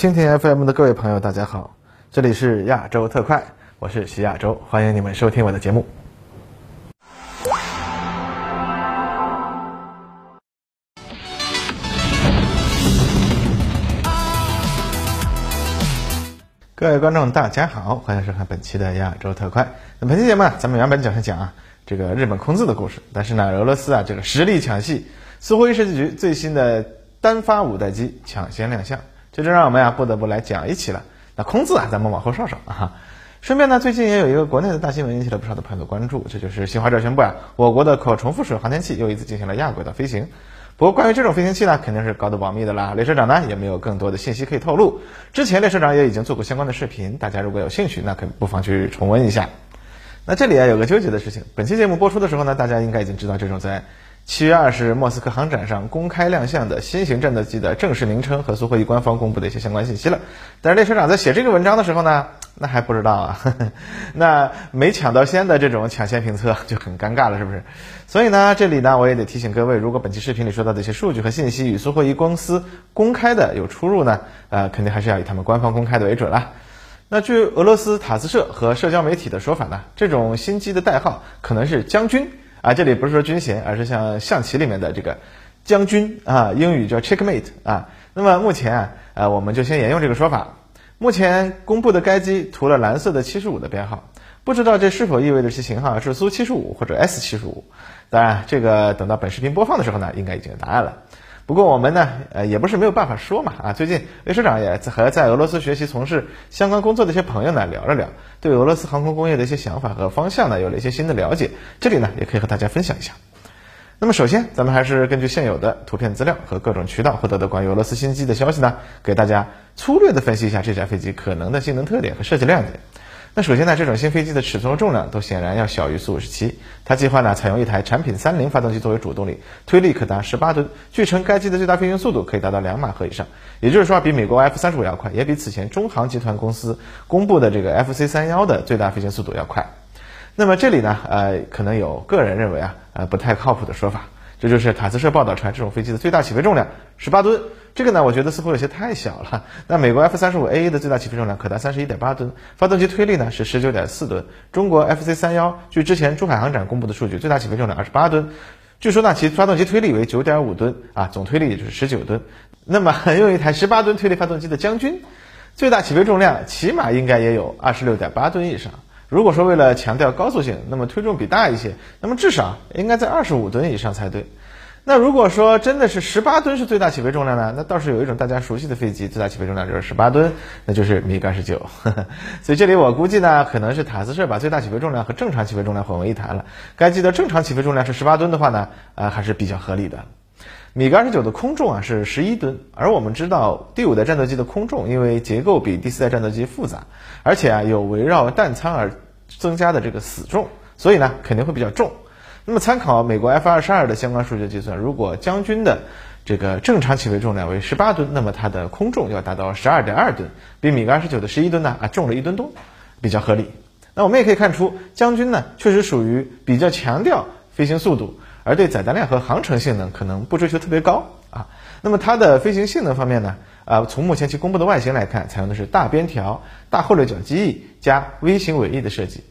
蜻蜓 FM 的各位朋友，大家好，这里是亚洲特快，我是徐亚洲，欢迎你们收听我的节目。各位观众，大家好，欢迎收看本期的亚洲特快。那本期节目啊，咱们原本讲是讲啊这个日本空自的故事，但是呢，俄罗斯啊这个实力抢戏，苏霍伊设计局最新的单发五代机抢先亮相，这就让我们啊不得不来讲一期了。那空字啊，咱们往后稍稍啊。顺便呢，最近也有一个国内的大新闻引起了不少的朋友的关注，这就是新华社宣布啊，我国的可重复使用航天器又一次进行了亚轨道飞行。不过，关于这种飞行器呢，肯定是高度保密的啦。列车长呢也没有更多的信息可以透露。之前列车长也已经做过相关的视频，大家如果有兴趣，那可不妨去重温一下。那这里啊有个纠结的事情，本期节目播出的时候呢，大家应该已经知道这种在七月二十莫斯科航展上公开亮相的新型战斗机的正式名称和苏霍伊官方公布的一些相关信息了。但是列车长在写这个文章的时候呢，那还不知道啊，那没抢到先的这种抢先评测就很尴尬了，是不是？所以呢，这里呢我也得提醒各位，如果本期视频里说到的一些数据和信息与苏霍伊公司公开的有出入呢，呃，肯定还是要以他们官方公开的为准啦。那据俄罗斯塔斯社和社交媒体的说法呢，这种新机的代号可能是将军啊，这里不是说军衔，而是像象棋里面的这个将军啊，英语叫 checkmate 啊。那么目前啊，呃，我们就先沿用这个说法。目前公布的该机涂了蓝色的七十五的编号，不知道这是否意味着其型号是苏七十五或者 S 七十五。当然，这个等到本视频播放的时候呢，应该已经有答案了。不过我们呢，呃，也不是没有办法说嘛啊。最近雷社长也和在俄罗斯学习从事相关工作的一些朋友呢聊了聊，对俄罗斯航空工业的一些想法和方向呢有了一些新的了解。这里呢也可以和大家分享一下。那么首先，咱们还是根据现有的图片资料和各种渠道获得的关于俄罗斯新机的消息呢，给大家粗略的分析一下这架飞机可能的性能特点和设计亮点。那首先呢，这种新飞机的尺寸和重量都显然要小于苏五十七。它计划呢采用一台产品三零发动机作为主动力，推力可达十八吨。据称，该机的最大飞行速度可以达到两马赫以上，也就是说比美国 F 三十五要快，也比此前中航集团公司公布的这个 FC 三幺的最大飞行速度要快。那么这里呢，呃，可能有个人认为啊，呃，不太靠谱的说法。这就是塔斯社报道出来，这种飞机的最大起飞重量十八吨。这个呢，我觉得似乎有些太小了。那美国 F 三十五 A A 的最大起飞重量可达三十一点八吨，发动机推力呢是十九点四吨。中国 F C 三幺，据之前珠海航展公布的数据，最大起飞重量二十八吨，据说呢其发动机推力为九点五吨啊，总推力也就是十九吨。那么用一台十八吨推力发动机的将军，最大起飞重量起码应该也有二十六点八吨以上。如果说为了强调高速性，那么推重比大一些，那么至少应该在二十五吨以上才对。那如果说真的是十八吨是最大起飞重量呢？那倒是有一种大家熟悉的飞机，最大起飞重量就是十八吨，那就是米格二十九。所以这里我估计呢，可能是塔斯社把最大起飞重量和正常起飞重量混为一谈了。该机的正常起飞重量是十八吨的话呢，呃，还是比较合理的。米格二十九的空重啊是十一吨，而我们知道第五代战斗机的空重因为结构比第四代战斗机复杂，而且啊有围绕弹舱而增加的这个死重，所以呢肯定会比较重。那么参考美国 F 二十二的相关数据计算，如果将军的这个正常起飞重量为十八吨，那么它的空重要达到十二点二吨，比米格二十九的十一吨呢啊重了一吨多，比较合理。那我们也可以看出，将军呢确实属于比较强调飞行速度。而对载弹量和航程性能可能不追求特别高啊。那么它的飞行性能方面呢？啊，从目前其公布的外形来看，采用的是大边条、大后掠角机翼加 V 型尾翼的设计。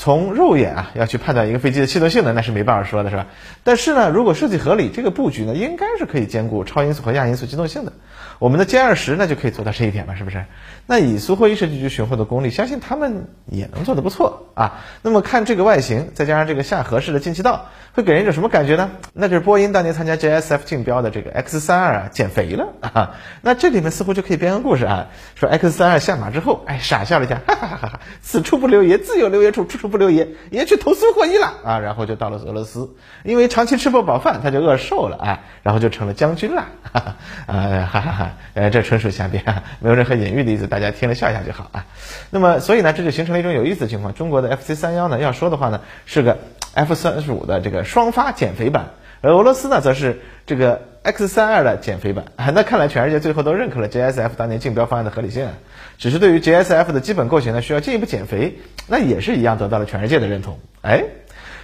从肉眼啊要去判断一个飞机的气动性能，那是没办法说的，是吧？但是呢，如果设计合理，这个布局呢应该是可以兼顾超音速和亚音速机动性的。我们的歼二十那就可以做到这一点嘛，是不是？那以苏霍伊设计局雄厚的功力，相信他们也能做得不错啊。那么看这个外形，再加上这个下合式的进气道，会给人一种什么感觉呢？那就是波音当年参加 JSF 竞标的这个 X 三二啊减肥了啊。那这里面似乎就可以编个故事啊，说 X 三二下马之后，哎傻笑了一下，哈哈哈哈哈，此处不留爷，自有留爷处，处处不留爷，爷去投苏霍伊了啊。然后就到了俄罗斯，因为长期吃不饱饭，他就饿瘦了啊，然后就成了将军了，哈哈，啊哈哈哈。呃，这纯属瞎编，没有任何隐喻的意思，大家听了笑一下就好啊。那么，所以呢，这就形成了一种有意思的情况：中国的 FC 三幺呢，要说的话呢，是个 F 三十五的这个双发减肥版，而俄罗斯呢，则是这个 X 三二的减肥版。那看来全世界最后都认可了 JSF 当年竞标方案的合理性啊，只是对于 JSF 的基本构型呢，需要进一步减肥，那也是一样得到了全世界的认同。哎。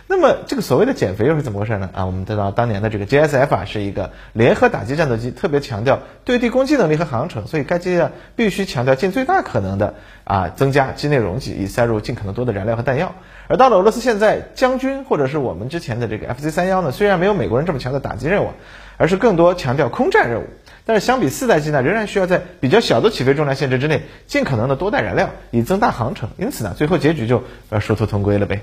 那么这个所谓的减肥又是怎么回事呢？啊，我们知道当年的这个 JSF 啊是一个联合打击战斗机，特别强调对地攻击能力和航程，所以该机啊必须强调尽最大可能的啊增加机内容积，以塞入尽可能多的燃料和弹药。而到了俄罗斯现在，将军或者是我们之前的这个 FZ 三幺呢，虽然没有美国人这么强的打击任务，而是更多强调空战任务。但是相比四代机呢，仍然需要在比较小的起飞重量限制之内，尽可能的多带燃料，以增大航程。因此呢，最后结局就呃殊途同归了呗。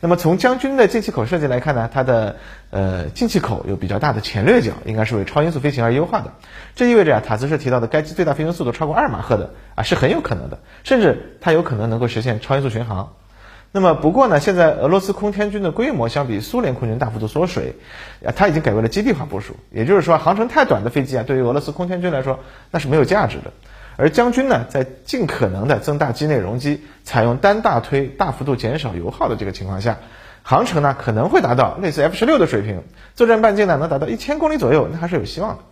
那么从将军的进气口设计来看呢，它的呃进气口有比较大的前掠角，应该是为超音速飞行而优化的。这意味着啊，塔兹社提到的该机最大飞行速度超过二马赫的啊是很有可能的，甚至它有可能能够实现超音速巡航。那么不过呢，现在俄罗斯空天军的规模相比苏联空军大幅度缩水，啊，它已经改为了基地化部署，也就是说航程太短的飞机啊，对于俄罗斯空天军来说那是没有价值的。而将军呢，在尽可能的增大机内容积，采用单大推，大幅度减少油耗的这个情况下，航程呢可能会达到类似 F 十六的水平，作战半径呢能达到一千公里左右，那还是有希望的。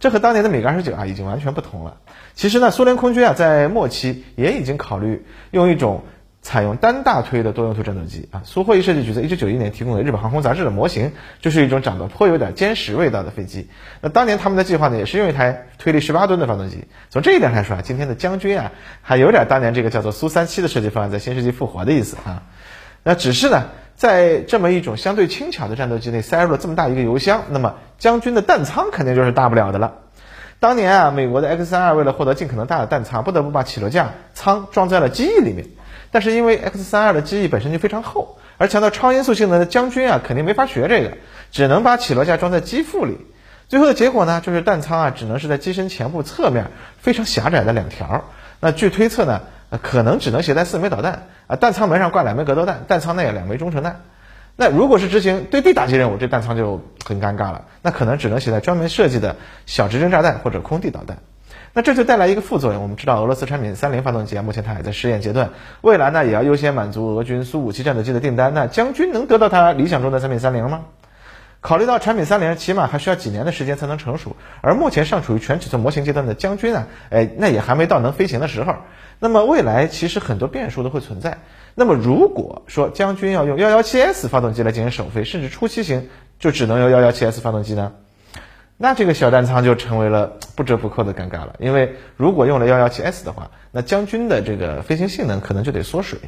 这和当年的米格二十九啊已经完全不同了。其实呢，苏联空军啊在末期也已经考虑用一种。采用单大推的多用途战斗机啊，苏霍伊设计局在一九九一年提供的日本航空杂志的模型，就是一种长得颇有点歼十味道的飞机。那当年他们的计划呢，也是用一台推力十八吨的发动机。从这一点来说啊，今天的将军啊，还有点当年这个叫做苏三七的设计方案在新世纪复活的意思啊。那只是呢，在这么一种相对轻巧的战斗机内塞入了这么大一个油箱，那么将军的弹仓肯定就是大不了的了。当年啊，美国的 X 三二为了获得尽可能大的弹仓，不得不把起落架舱装在了机翼里面。但是因为 X 三二的机翼本身就非常厚，而强调超音速性能的将军啊，肯定没法学这个，只能把起落架装在机腹里。最后的结果呢，就是弹仓啊，只能是在机身前部侧面非常狭窄的两条。那据推测呢，可能只能携带四枚导弹啊，弹仓门上挂两枚格斗弹，弹仓内有两枚中程弹。那如果是执行对地打击任务，这弹仓就很尴尬了，那可能只能携带专门设计的小直升炸弹或者空地导弹。那这就带来一个副作用。我们知道俄罗斯产品三菱发动机啊，目前它还在试验阶段，未来呢也要优先满足俄军苏五七战斗机的订单。那将军能得到它理想中的产品三菱吗？考虑到产品三零起码还需要几年的时间才能成熟，而目前尚处于全尺寸模型阶段的将军啊，哎，那也还没到能飞行的时候。那么未来其实很多变数都会存在。那么如果说将军要用幺幺七 S 发动机来进行首飞，甚至初期型就只能用幺幺七 S 发动机呢？那这个小弹仓就成为了 不折不扣的尴尬了，因为如果用了幺幺七 S 的话，那将军的这个飞行性能可能就得缩水。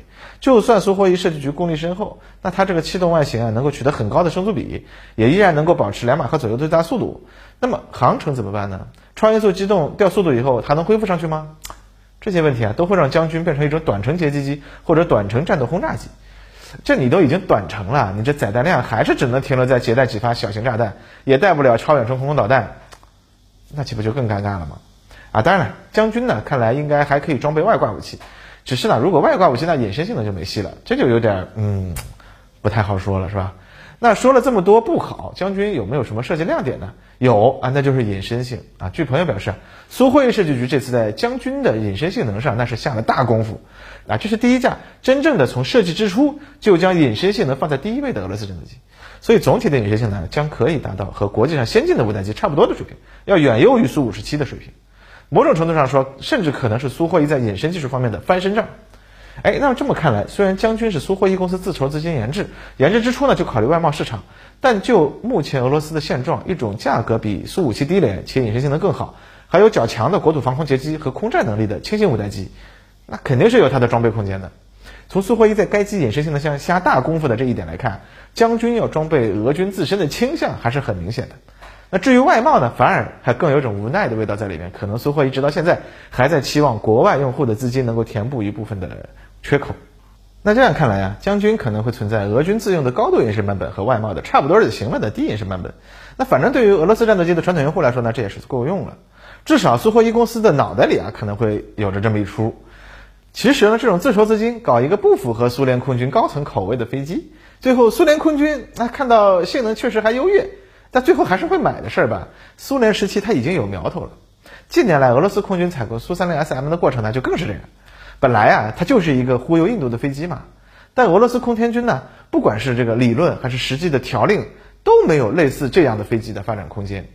就算苏霍伊设计局功力深厚，那它这个气动外形啊能够取得很高的升速比，也依然能够保持两马赫左右的最大速度。那么航程怎么办呢？超音速机动掉速度以后，它能恢复上去吗？这些问题啊都会让将军变成一种短程截击机或者短程战斗轰炸机。这你都已经短程了，你这载弹量还是只能停留在携带几发小型炸弹，也带不了超远程空空导弹，那岂不就更尴尬了吗？啊，当然了，将军呢，看来应该还可以装备外挂武器，只是呢，如果外挂武器那隐身性能就没戏了，这就有点嗯，不太好说了，是吧？那说了这么多不好，将军有没有什么设计亮点呢？有啊，那就是隐身性啊。据朋友表示，苏霍伊设计局这次在将军的隐身性能上那是下了大功夫啊。这是第一架真正的从设计之初就将隐身性能放在第一位的俄罗斯战斗机，所以总体的隐身性能将可以达到和国际上先进的五代机差不多的水平，要远优于苏五十七的水平。某种程度上说，甚至可能是苏霍伊在隐身技术方面的翻身仗。哎，那么这么看来，虽然将军是苏霍伊公司自筹资金研制，研制之初呢就考虑外贸市场，但就目前俄罗斯的现状，一种价格比苏五七低廉且隐身性能更好，还有较强的国土防空截击和空战能力的轻型五代机，那肯定是有它的装备空间的。从苏霍伊在该机隐身性能上下大功夫的这一点来看，将军要装备俄军自身的倾向还是很明显的。那至于外贸呢，反而还更有种无奈的味道在里面。可能苏霍伊直到现在还在期望国外用户的资金能够填补一部分的。缺口，那这样看来啊，将军可能会存在俄军自用的高度隐身版本和外贸的差不多就行了的低隐身版本。那反正对于俄罗斯战斗机的传统用户来说呢，这也是够用了。至少苏霍伊公司的脑袋里啊，可能会有着这么一出。其实呢，这种自筹资金搞一个不符合苏联空军高层口味的飞机，最后苏联空军那看到性能确实还优越，但最后还是会买的事儿吧。苏联时期它已经有苗头了，近年来俄罗斯空军采购苏三零 SM 的过程呢，就更是这样。本来啊，它就是一个忽悠印度的飞机嘛。但俄罗斯空天军呢，不管是这个理论还是实际的条令，都没有类似这样的飞机的发展空间。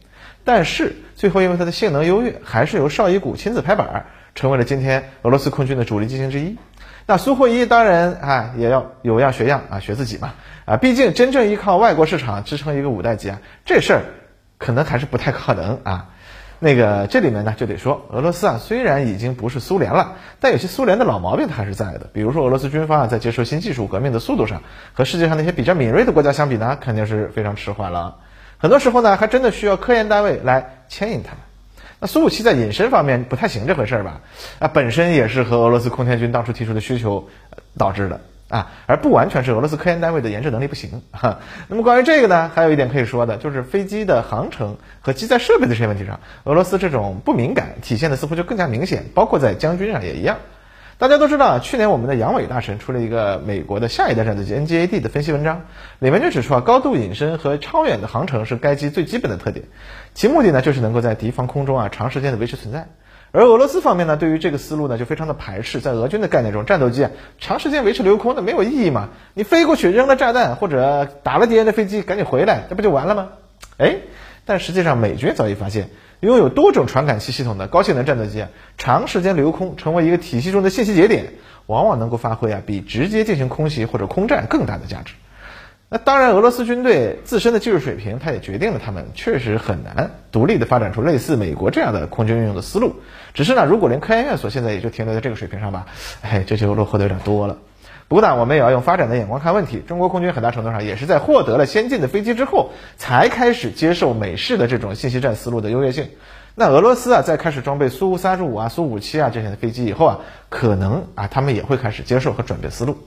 但是最后因为它的性能优越，还是由绍伊古亲自拍板，成为了今天俄罗斯空军的主力机型之一。那苏霍伊当然啊也要有样学样啊，学自己嘛啊，毕竟真正依靠外国市场支撑一个五代机啊，这事儿可能还是不太可能啊。那个这里面呢就得说，俄罗斯啊虽然已经不是苏联了，但有些苏联的老毛病它还是在的。比如说俄罗斯军方啊在接受新技术革命的速度上，和世界上那些比较敏锐的国家相比呢，肯定是非常迟缓了。很多时候呢，还真的需要科研单位来牵引他们。那苏五七在隐身方面不太行这回事儿吧？啊，本身也是和俄罗斯空天军当初提出的需求导致的啊，而不完全是俄罗斯科研单位的研制能力不行。哈，那么关于这个呢，还有一点可以说的，就是飞机的航程和机载设备的这些问题上，俄罗斯这种不敏感体现的似乎就更加明显，包括在将军上也一样。大家都知道啊，去年我们的杨伟大神出了一个美国的下一代战斗机 NGAD 的分析文章，里面就指出啊，高度隐身和超远的航程是该机最基本的特点，其目的呢就是能够在敌方空中啊长时间的维持存在。而俄罗斯方面呢，对于这个思路呢就非常的排斥，在俄军的概念中，战斗机啊长时间维持留空那没有意义嘛，你飞过去扔了炸弹或者打了敌人的飞机，赶紧回来，那不就完了吗？哎，但实际上美军早已发现。拥有多种传感器系统的高性能战斗机啊，长时间留空成为一个体系中的信息节点，往往能够发挥啊比直接进行空袭或者空战更大的价值。那当然，俄罗斯军队自身的技术水平，它也决定了他们确实很难独立的发展出类似美国这样的空军运用的思路。只是呢，如果连科研院所现在也就停留在这个水平上吧，哎，这就落后的有点多了。不过呢，我们也要用发展的眼光看问题。中国空军很大程度上也是在获得了先进的飞机之后，才开始接受美式的这种信息战思路的优越性。那俄罗斯啊，在开始装备苏三十五啊、苏五七啊这些的飞机以后啊，可能啊，他们也会开始接受和转变思路。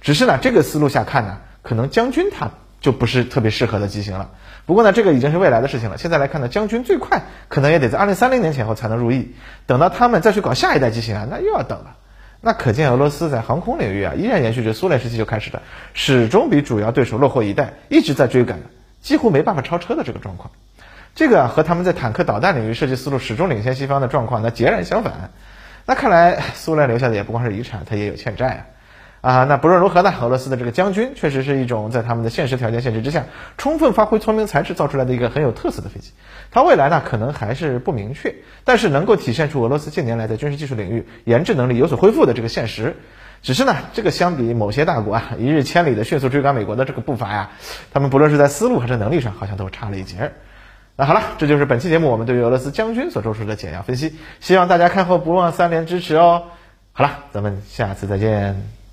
只是呢，这个思路下看呢，可能将军他就不是特别适合的机型了。不过呢，这个已经是未来的事情了。现在来看呢，将军最快可能也得在二零三零年前后才能入役。等到他们再去搞下一代机型啊，那又要等了。那可见俄罗斯在航空领域啊，依然延续着苏联时期就开始的，始终比主要对手落后一代，一直在追赶，几乎没办法超车的这个状况。这个啊和他们在坦克导弹领域设计思路始终领先西方的状况，那截然相反。那看来苏联留下的也不光是遗产，它也有欠债啊。啊，那不论如何呢，俄罗斯的这个将军确实是一种在他们的现实条件限制之下，充分发挥聪明才智造出来的一个很有特色的飞机。它未来呢可能还是不明确，但是能够体现出俄罗斯近年来在军事技术领域研制能力有所恢复的这个现实。只是呢，这个相比某些大国啊一日千里的迅速追赶美国的这个步伐呀，他们不论是在思路还是能力上，好像都差了一截儿。那好了，这就是本期节目我们对于俄罗斯将军所做出的简要分析，希望大家看后不忘三连支持哦。好了，咱们下次再见。